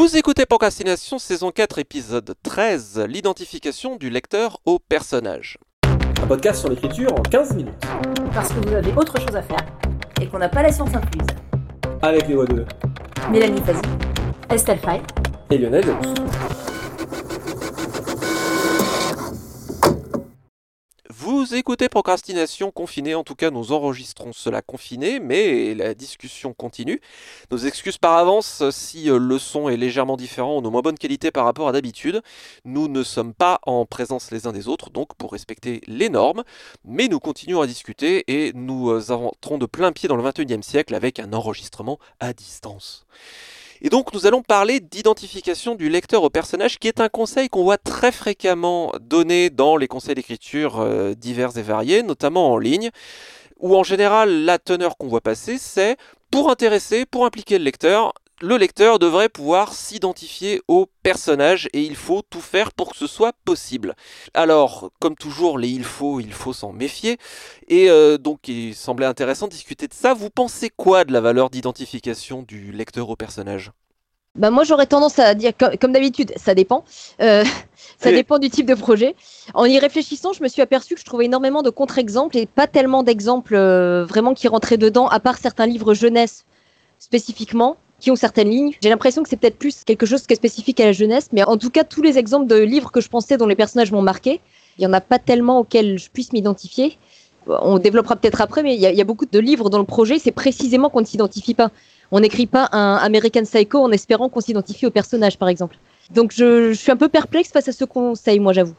Vous écoutez Procrastination saison 4 épisode 13, l'identification du lecteur au personnage. Un podcast sur l'écriture en 15 minutes. Parce que vous avez autre chose à faire et qu'on n'a pas la science incluse. Avec les voix de Mélanie Fazi, Estelle Fay et Lionel. Vous écoutez Procrastination confinée, en tout cas nous enregistrons cela confiné, mais la discussion continue. Nos excuses par avance si euh, le son est légèrement différent ou de moins bonne qualité par rapport à d'habitude. Nous ne sommes pas en présence les uns des autres, donc pour respecter les normes, mais nous continuons à discuter et nous euh, entrons de plein pied dans le 21e siècle avec un enregistrement à distance. Et donc nous allons parler d'identification du lecteur au personnage, qui est un conseil qu'on voit très fréquemment donné dans les conseils d'écriture euh, divers et variés, notamment en ligne, où en général la teneur qu'on voit passer, c'est pour intéresser, pour impliquer le lecteur, le lecteur devrait pouvoir s'identifier au personnage et il faut tout faire pour que ce soit possible. Alors, comme toujours, les il faut, il faut s'en méfier. Et euh, donc, il semblait intéressant de discuter de ça. Vous pensez quoi de la valeur d'identification du lecteur au personnage? Bah moi j'aurais tendance à dire comme, d'habitude, ça dépend. Euh, ça dépend du type de projet. En y réfléchissant, je me suis aperçu que je trouvais énormément de contre-exemples et pas tellement d'exemples euh, vraiment qui rentraient dedans, à part certains livres jeunesse spécifiquement qui ont certaines lignes. J'ai l'impression que c'est peut-être plus quelque chose qui est spécifique à la jeunesse, mais en tout cas, tous les exemples de livres que je pensais dont les personnages m'ont marqué, il n'y en a pas tellement auxquels je puisse m'identifier. On développera peut-être après, mais il y, a, beaucoup de livres dans le projet, c'est précisément qu'on ne s'identifie pas. On n'écrit pas un American Psycho en espérant qu'on s'identifie au personnage, par exemple. Donc je, suis un peu perplexe face à ce conseil, moi j'avoue.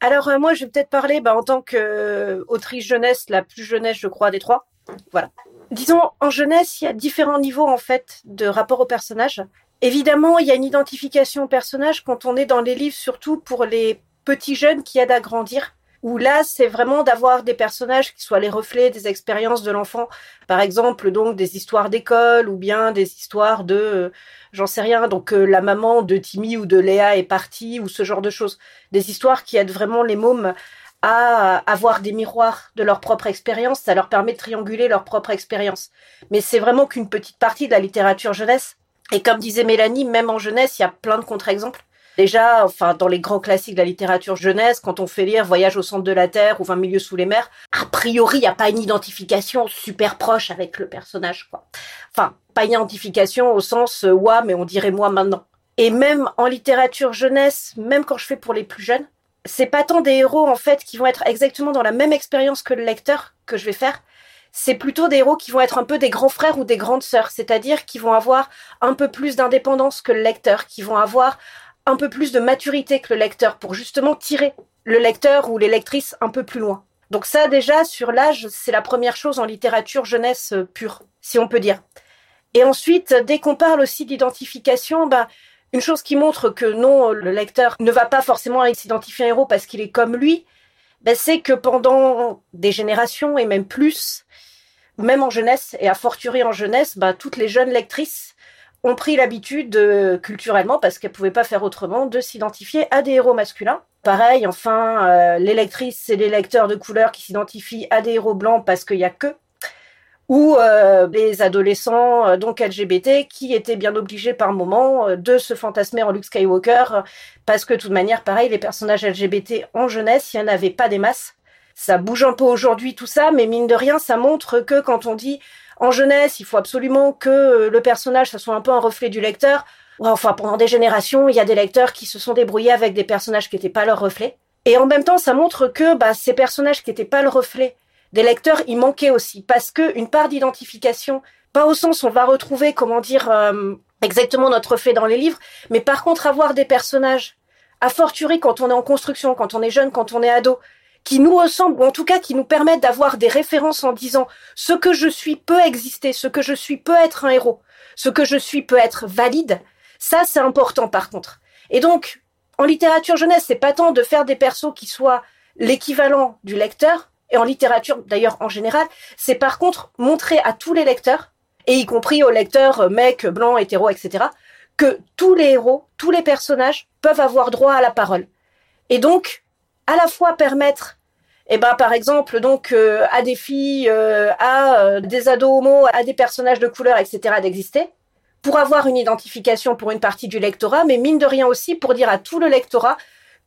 Alors euh, moi je vais peut-être parler bah, en tant qu'autrice jeunesse, la plus jeunesse je crois des trois. Voilà disons, en jeunesse, il y a différents niveaux en fait de rapport au personnage. Évidemment, il y a une identification au personnage quand on est dans les livres, surtout pour les petits jeunes qui aident à grandir. Où là, c'est vraiment d'avoir des personnages qui soient les reflets des expériences de l'enfant. Par exemple, donc des histoires d'école ou bien des histoires de, euh, j'en sais rien, donc euh, la maman de Timmy ou de Léa est partie ou ce genre de choses. Des histoires qui aident vraiment les mômes à avoir des miroirs de leur propre expérience, ça leur permet de trianguler leur propre expérience. Mais c'est vraiment qu'une petite partie de la littérature jeunesse. Et comme disait Mélanie, même en jeunesse, il y a plein de contre-exemples. Déjà, enfin, dans les grands classiques de la littérature jeunesse, quand on fait lire Voyage au centre de la Terre ou 20 milieux sous les mers, a priori, il n'y a pas une identification super proche avec le personnage, quoi. Enfin, pas une identification au sens, euh, ouais, mais on dirait moi maintenant. Et même en littérature jeunesse, même quand je fais pour les plus jeunes, c'est pas tant des héros en fait qui vont être exactement dans la même expérience que le lecteur que je vais faire. C'est plutôt des héros qui vont être un peu des grands frères ou des grandes sœurs, c'est-à-dire qui vont avoir un peu plus d'indépendance que le lecteur, qui vont avoir un peu plus de maturité que le lecteur pour justement tirer le lecteur ou les lectrices un peu plus loin. Donc ça déjà sur l'âge, c'est la première chose en littérature jeunesse euh, pure, si on peut dire. Et ensuite, dès qu'on parle aussi d'identification, bah, une chose qui montre que non, le lecteur ne va pas forcément s'identifier à un héros parce qu'il est comme lui, ben c'est que pendant des générations et même plus, même en jeunesse et à fortiori en jeunesse, ben toutes les jeunes lectrices ont pris l'habitude culturellement, parce qu'elles pouvaient pas faire autrement, de s'identifier à des héros masculins. Pareil, enfin, euh, les lectrices et les lecteurs de couleur qui s'identifient à des héros blancs parce qu'il y a que ou euh, des adolescents euh, donc LGBT qui étaient bien obligés par moment euh, de se fantasmer en Luke Skywalker parce que de toute manière pareil les personnages LGBT en jeunesse il n'y en avait pas des masses. Ça bouge un peu aujourd'hui tout ça mais mine de rien ça montre que quand on dit en jeunesse il faut absolument que le personnage ça soit un peu un reflet du lecteur. Enfin pendant des générations il y a des lecteurs qui se sont débrouillés avec des personnages qui n'étaient pas leur reflet. Et en même temps ça montre que bah, ces personnages qui n'étaient pas le reflet des lecteurs, il manquait aussi parce que une part d'identification, pas au sens on va retrouver comment dire euh, exactement notre fait dans les livres, mais par contre avoir des personnages à fortiori quand on est en construction, quand on est jeune, quand on est ado, qui nous ressemblent ou en tout cas qui nous permettent d'avoir des références en disant ce que je suis peut exister, ce que je suis peut être un héros, ce que je suis peut être valide. Ça c'est important par contre. Et donc en littérature jeunesse, c'est pas tant de faire des persos qui soient l'équivalent du lecteur, et en littérature d'ailleurs en général, c'est par contre montrer à tous les lecteurs, et y compris aux lecteurs euh, mecs, blancs, hétéros, etc., que tous les héros, tous les personnages peuvent avoir droit à la parole. Et donc, à la fois permettre eh ben par exemple donc euh, à des filles, euh, à des ados homo, à des personnages de couleur, etc. d'exister, pour avoir une identification pour une partie du lectorat, mais mine de rien aussi pour dire à tout le lectorat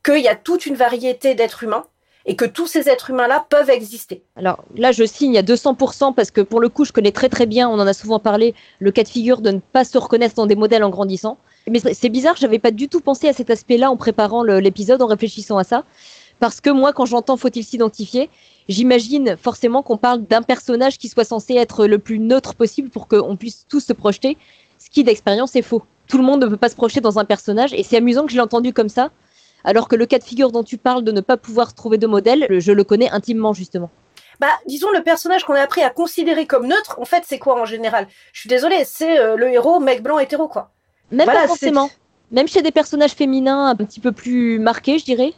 qu'il y a toute une variété d'êtres humains et que tous ces êtres humains-là peuvent exister. Alors là, je signe à 200% parce que pour le coup, je connais très très bien, on en a souvent parlé, le cas de figure de ne pas se reconnaître dans des modèles en grandissant. Mais c'est bizarre, j'avais pas du tout pensé à cet aspect-là en préparant l'épisode, en réfléchissant à ça. Parce que moi, quand j'entends faut-il s'identifier, j'imagine forcément qu'on parle d'un personnage qui soit censé être le plus neutre possible pour qu'on puisse tous se projeter, ce qui d'expérience est faux. Tout le monde ne peut pas se projeter dans un personnage, et c'est amusant que je l'ai entendu comme ça, alors que le cas de figure dont tu parles de ne pas pouvoir trouver de modèle, je le connais intimement justement. Bah, disons le personnage qu'on a appris à considérer comme neutre, en fait, c'est quoi en général? Je suis désolée, c'est euh, le héros mec blanc hétéro quoi. Même pas forcément. Même chez des personnages féminins un petit peu plus marqués, je dirais.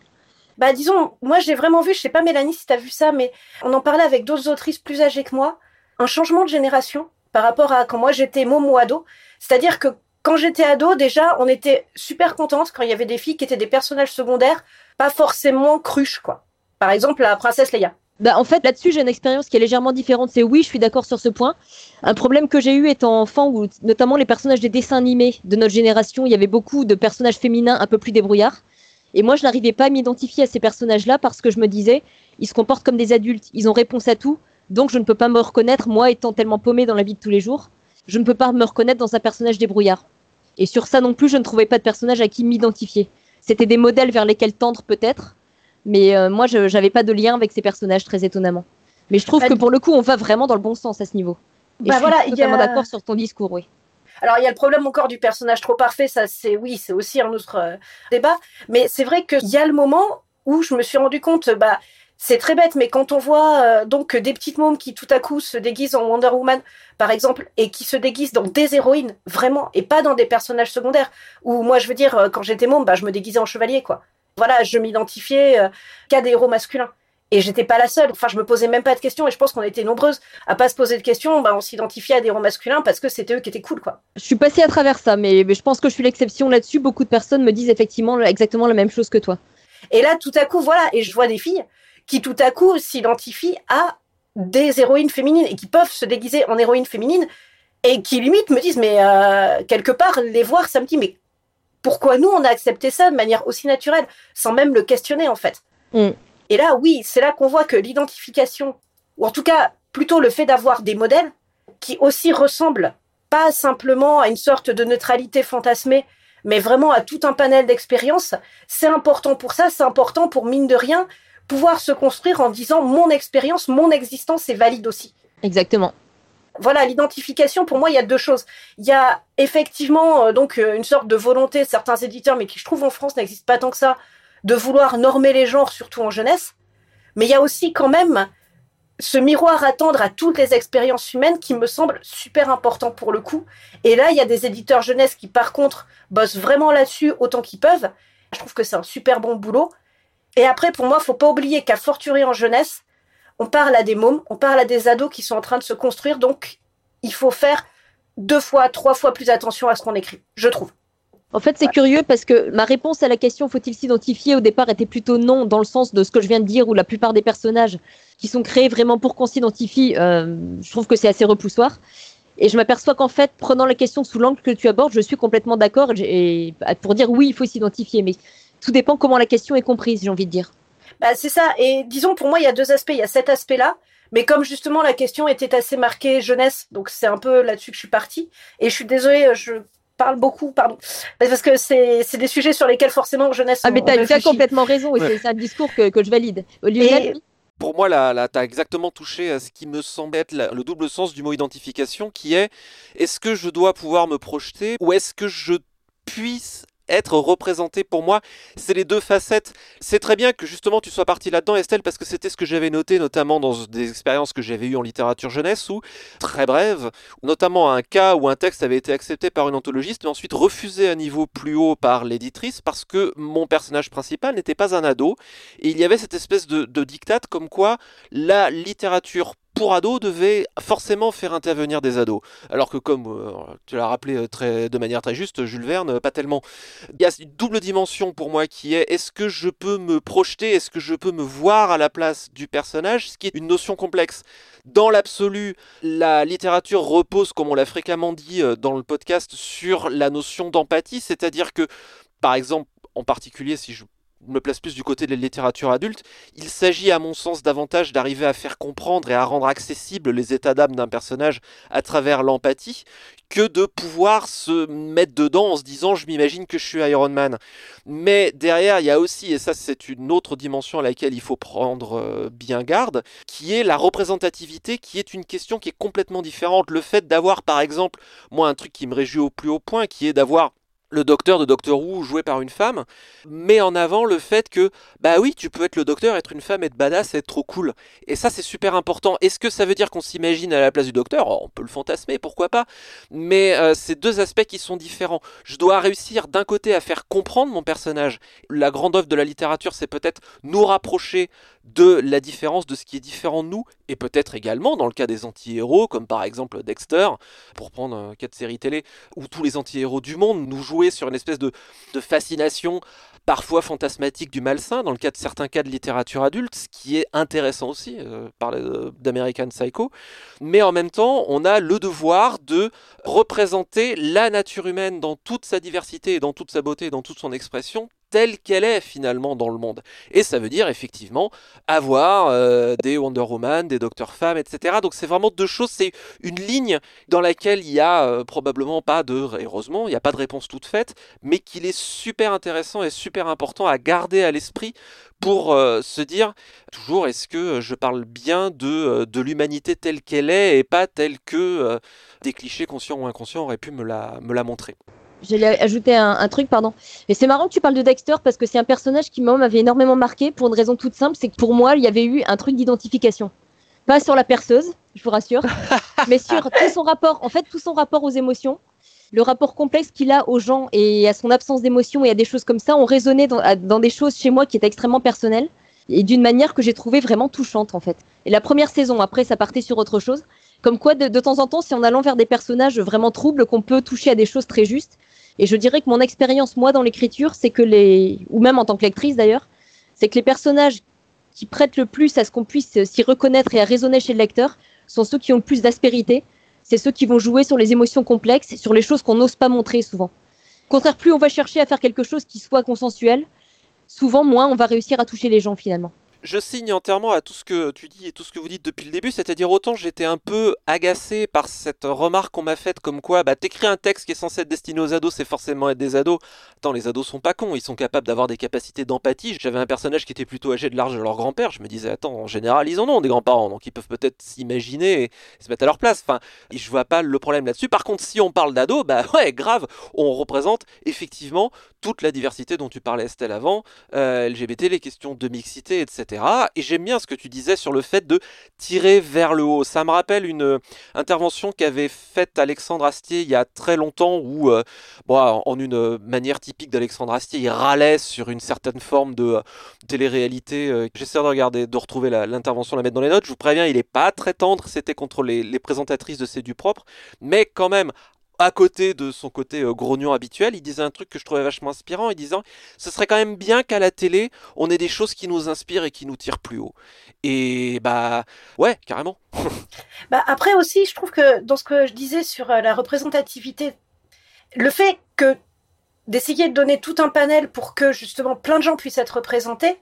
Bah disons, moi j'ai vraiment vu, je sais pas Mélanie si t'as vu ça, mais on en parlait avec d'autres autrices plus âgées que moi, un changement de génération par rapport à quand moi j'étais môme ou ado. C'est-à-dire que quand j'étais ado, déjà, on était super contente quand il y avait des filles qui étaient des personnages secondaires, pas forcément cruches, quoi. Par exemple, la princesse Leia. Bah, en fait, là-dessus, j'ai une expérience qui est légèrement différente. C'est oui, je suis d'accord sur ce point. Un problème que j'ai eu étant enfant, où notamment les personnages des dessins animés de notre génération, il y avait beaucoup de personnages féminins un peu plus débrouillards. Et moi, je n'arrivais pas à m'identifier à ces personnages-là parce que je me disais, ils se comportent comme des adultes, ils ont réponse à tout, donc je ne peux pas me reconnaître, moi étant tellement paumé dans la vie de tous les jours, je ne peux pas me reconnaître dans un personnage débrouillard. Et sur ça non plus, je ne trouvais pas de personnage à qui m'identifier. C'était des modèles vers lesquels tendre peut-être, mais euh, moi, je n'avais pas de lien avec ces personnages, très étonnamment. Mais je trouve bah, que pour le coup, on va vraiment dans le bon sens à ce niveau. Et bah je suis totalement d'accord sur ton discours, oui. Alors il y a le problème encore du personnage trop parfait, ça c'est oui, c'est aussi un autre euh, débat. Mais c'est vrai qu'il y a le moment où je me suis rendu compte, bah c'est très bête, mais quand on voit euh, donc des petites mômes qui tout à coup se déguisent en Wonder Woman, par exemple, et qui se déguisent dans des héroïnes, vraiment, et pas dans des personnages secondaires. Ou moi, je veux dire, euh, quand j'étais môme, bah, je me déguisais en chevalier, quoi. Voilà, je m'identifiais qu'à des héros masculins. Et j'étais pas la seule. Enfin, je me posais même pas de questions. Et je pense qu'on était nombreuses à pas se poser de questions. Bah, on s'identifiait à des héros masculins parce que c'était eux qui étaient cool, quoi. Je suis passée à travers ça, mais, je pense que je suis l'exception là-dessus. Beaucoup de personnes me disent effectivement exactement la même chose que toi. Et là, tout à coup, voilà. Et je vois des filles qui, tout à coup, s'identifient à des héroïnes féminines et qui peuvent se déguiser en héroïnes féminines et qui limite me disent, mais euh, quelque part, les voir, ça me dit, mais pourquoi nous, on a accepté ça de manière aussi naturelle, sans même le questionner, en fait. Mm. Et là, oui, c'est là qu'on voit que l'identification, ou en tout cas plutôt le fait d'avoir des modèles qui aussi ressemblent pas simplement à une sorte de neutralité fantasmée, mais vraiment à tout un panel d'expériences, c'est important pour ça, c'est important pour mine de rien pouvoir se construire en disant mon expérience, mon existence est valide aussi. Exactement. Voilà, l'identification, pour moi, il y a deux choses. Il y a effectivement euh, donc euh, une sorte de volonté, certains éditeurs, mais qui je trouve en France n'existe pas tant que ça, de vouloir normer les genres, surtout en jeunesse. Mais il y a aussi quand même ce miroir à tendre à toutes les expériences humaines qui me semble super important pour le coup. Et là, il y a des éditeurs jeunesse qui, par contre, bossent vraiment là-dessus autant qu'ils peuvent. Je trouve que c'est un super bon boulot. Et après, pour moi, faut pas oublier qu'à Forturer en jeunesse, on parle à des mômes, on parle à des ados qui sont en train de se construire. Donc, il faut faire deux fois, trois fois plus attention à ce qu'on écrit, je trouve. En fait, c'est curieux parce que ma réponse à la question faut-il s'identifier au départ était plutôt non, dans le sens de ce que je viens de dire, où la plupart des personnages qui sont créés vraiment pour qu'on s'identifie, euh, je trouve que c'est assez repoussoir. Et je m'aperçois qu'en fait, prenant la question sous l'angle que tu abordes, je suis complètement d'accord pour dire oui, il faut s'identifier. Mais tout dépend comment la question est comprise, j'ai envie de dire. Bah, c'est ça. Et disons, pour moi, il y a deux aspects. Il y a cet aspect-là. Mais comme justement la question était assez marquée jeunesse, donc c'est un peu là-dessus que je suis partie. Et je suis désolée, je parle beaucoup, pardon, parce que c'est des sujets sur lesquels forcément jeunesse. Ah mais t'as complètement raison, et c'est un discours que, que je valide. Lionel, Pour moi, là, là tu as exactement touché à ce qui me semble être le double sens du mot identification, qui est est-ce que je dois pouvoir me projeter ou est-ce que je puisse être représenté pour moi. C'est les deux facettes. C'est très bien que justement tu sois parti là-dedans, Estelle, parce que c'était ce que j'avais noté, notamment dans des expériences que j'avais eues en littérature jeunesse, ou très brève, notamment un cas où un texte avait été accepté par une anthologiste, mais ensuite refusé à niveau plus haut par l'éditrice, parce que mon personnage principal n'était pas un ado, et il y avait cette espèce de, de dictate comme quoi la littérature pour ados devait forcément faire intervenir des ados. Alors que comme euh, tu l'as rappelé euh, très, de manière très juste, Jules Verne, euh, pas tellement. Il y a une double dimension pour moi qui est est-ce que je peux me projeter, est-ce que je peux me voir à la place du personnage, ce qui est une notion complexe. Dans l'absolu, la littérature repose, comme on l'a fréquemment dit dans le podcast, sur la notion d'empathie, c'est-à-dire que, par exemple, en particulier si je me place plus du côté de la littérature adulte, il s'agit à mon sens davantage d'arriver à faire comprendre et à rendre accessible les états d'âme d'un personnage à travers l'empathie que de pouvoir se mettre dedans en se disant je m'imagine que je suis Iron Man. Mais derrière, il y a aussi, et ça c'est une autre dimension à laquelle il faut prendre euh, bien garde, qui est la représentativité, qui est une question qui est complètement différente. Le fait d'avoir par exemple, moi un truc qui me réjouit au plus haut point, qui est d'avoir le docteur de Doctor Who joué par une femme met en avant le fait que bah oui tu peux être le docteur être une femme être badass être trop cool. Et ça c'est super important. Est-ce que ça veut dire qu'on s'imagine à la place du docteur? Oh, on peut le fantasmer pourquoi pas. Mais euh, c'est deux aspects qui sont différents. Je dois réussir d'un côté à faire comprendre mon personnage. La grande œuvre de la littérature c'est peut-être nous rapprocher de la différence de ce qui est différent de nous, et peut-être également dans le cas des anti-héros, comme par exemple Dexter, pour prendre un cas de série télé, où tous les anti-héros du monde nous jouaient sur une espèce de, fascination parfois fantasmatique du malsain, dans le cas de certains cas de littérature adulte, ce qui est intéressant aussi, euh, parler d'American Psycho. Mais en même temps, on a le devoir de représenter la nature humaine dans toute sa diversité, dans toute sa beauté, dans toute son expression, telle qu'elle est finalement dans le monde. Et ça veut dire effectivement avoir euh, des Wonder Woman, des Docteur Femmes, etc. Donc c'est vraiment deux choses, c'est une ligne dans laquelle il y a euh, probablement pas de, heureusement, il n'y a pas de réponse toute faite, mais qu'il est super intéressant et super important à garder à l'esprit pour euh, se dire toujours est-ce que je parle bien de, de l'humanité telle qu'elle est et pas telle que des clichés conscients ou inconscients auraient pu me la, me la montrer. J'allais ajouter un, un, truc, pardon. Et c'est marrant que tu parles de Dexter parce que c'est un personnage qui m'avait énormément marqué pour une raison toute simple, c'est que pour moi, il y avait eu un truc d'identification. Pas sur la perceuse, je vous rassure, mais sur tout son rapport, en fait, tout son rapport aux émotions, le rapport complexe qu'il a aux gens et à son absence d'émotion et à des choses comme ça ont résonné dans, dans des choses chez moi qui étaient extrêmement personnelles et d'une manière que j'ai trouvé vraiment touchante en fait. Et la première saison, après, ça partait sur autre chose. Comme quoi, de, de temps en temps, c'est en allant vers des personnages vraiment troubles qu'on peut toucher à des choses très justes. Et je dirais que mon expérience, moi, dans l'écriture, c'est que les, ou même en tant que lectrice d'ailleurs, c'est que les personnages qui prêtent le plus à ce qu'on puisse s'y reconnaître et à raisonner chez le lecteur sont ceux qui ont le plus d'aspérité. C'est ceux qui vont jouer sur les émotions complexes, sur les choses qu'on n'ose pas montrer souvent. Au contraire, plus on va chercher à faire quelque chose qui soit consensuel, souvent moins on va réussir à toucher les gens finalement je signe entièrement à tout ce que tu dis et tout ce que vous dites depuis le début, c'est-à-dire autant j'étais un peu agacé par cette remarque qu'on m'a faite comme quoi bah t'écris un texte qui est censé être destiné aux ados, c'est forcément être des ados. Attends, les ados sont pas cons, ils sont capables d'avoir des capacités d'empathie. J'avais un personnage qui était plutôt âgé de l'âge de leur grand-père, je me disais attends, en général ils en ont des grands-parents, donc ils peuvent peut-être s'imaginer et se mettre à leur place. Enfin, je vois pas le problème là-dessus. Par contre, si on parle d'ados, bah ouais, grave, on représente effectivement toute la diversité dont tu parlais Estelle avant, euh, LGBT, les questions de mixité, etc. Et j'aime bien ce que tu disais sur le fait de tirer vers le haut. Ça me rappelle une euh, intervention qu'avait faite Alexandre Astier il y a très longtemps où, euh, bon, en une manière typique d'Alexandre Astier, il râlait sur une certaine forme de télé-réalité. J'essaie de regarder, de retrouver l'intervention, la, mettre dans les notes. Je vous préviens, il n'est pas très tendre, c'était contre les, les présentatrices de C'est du propre, mais quand même, à côté de son côté euh, grognon habituel, il disait un truc que je trouvais vachement inspirant, en disant ce serait quand même bien qu'à la télé, on ait des choses qui nous inspirent et qui nous tirent plus haut. Et bah ouais, carrément. bah après aussi, je trouve que dans ce que je disais sur euh, la représentativité, le fait que d'essayer de donner tout un panel pour que justement plein de gens puissent être représentés,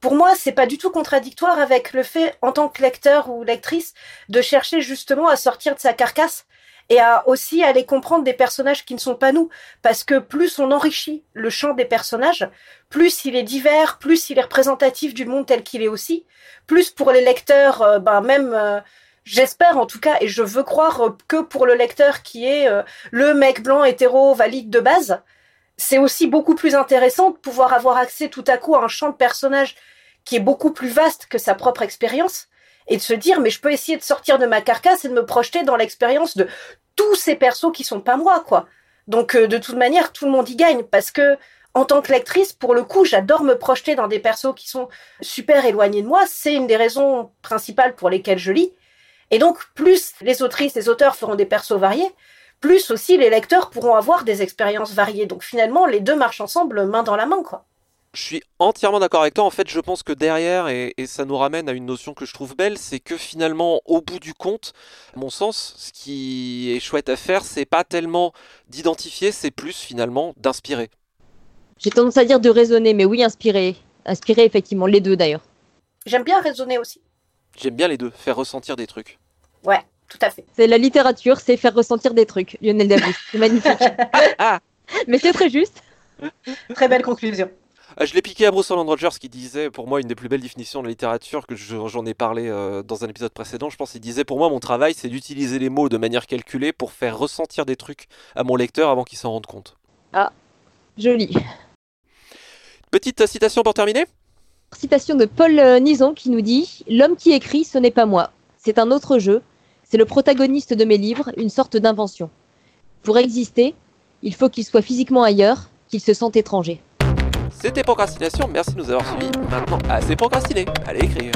pour moi, c'est pas du tout contradictoire avec le fait, en tant que lecteur ou lectrice, de chercher justement à sortir de sa carcasse et à aussi aller comprendre des personnages qui ne sont pas nous. Parce que plus on enrichit le champ des personnages, plus il est divers, plus il est représentatif du monde tel qu'il est aussi, plus pour les lecteurs, euh, ben même... Euh, j'espère en tout cas, et je veux croire que pour le lecteur qui est euh, le mec blanc hétéro valide de base, c'est aussi beaucoup plus intéressant de pouvoir avoir accès tout à coup à un champ de personnages qui est beaucoup plus vaste que sa propre expérience et de se dire mais je peux essayer de sortir de ma carcasse et de me projeter dans l'expérience de tous ces persos qui sont pas moi quoi. Donc euh, de toute manière tout le monde y gagne parce que en tant que lectrice pour le coup j'adore me projeter dans des persos qui sont super éloignés de moi, c'est une des raisons principales pour lesquelles je lis. Et donc, plus les autrices et auteurs feront des persos variés, plus aussi les lecteurs pourront avoir des expériences variées. Donc finalement, les deux marchent ensemble main dans la main, quoi. Je suis entièrement d'accord avec toi. En fait, je pense que derrière, et, et ça nous ramène à une notion que je trouve belle, c'est que finalement, au bout du compte, à mon sens, ce qui est chouette à faire, c'est pas tellement d'identifier, c'est plus finalement d'inspirer. J'ai tendance à dire de raisonner, mais oui, inspirer. Inspirer, effectivement, les deux d'ailleurs. J'aime bien raisonner aussi. J'aime bien les deux, faire ressentir des trucs. Ouais, tout à fait. C'est la littérature, c'est faire ressentir des trucs. Lionel Davis, c'est magnifique. Ah mais c'est très juste. Très belle conclusion. Ah, Je l'ai piqué à Bruce Roland Rogers qui disait, pour moi, une des plus belles définitions de la littérature, que je- j'en ai parlé euh, dans un épisode précédent, je pense, il disait, pour moi, mon travail, c'est d'utiliser les mots de manière calculée pour faire ressentir des trucs à mon lecteur avant qu'il s'en rende compte. Joli. Petite citation pour terminer? Citation de Paul euh, Nison qui nous dit L'homme qui écrit, ce n'est pas moi. C'est un autre jeu. C'est le protagoniste de mes livres, une sorte d'invention. Pour exister, il faut qu'il soit physiquement ailleurs, qu'il se sente étranger. C'était Procrastination, merci de nous avoir suivis. Maintenant, assez procrastiné, allez écrire.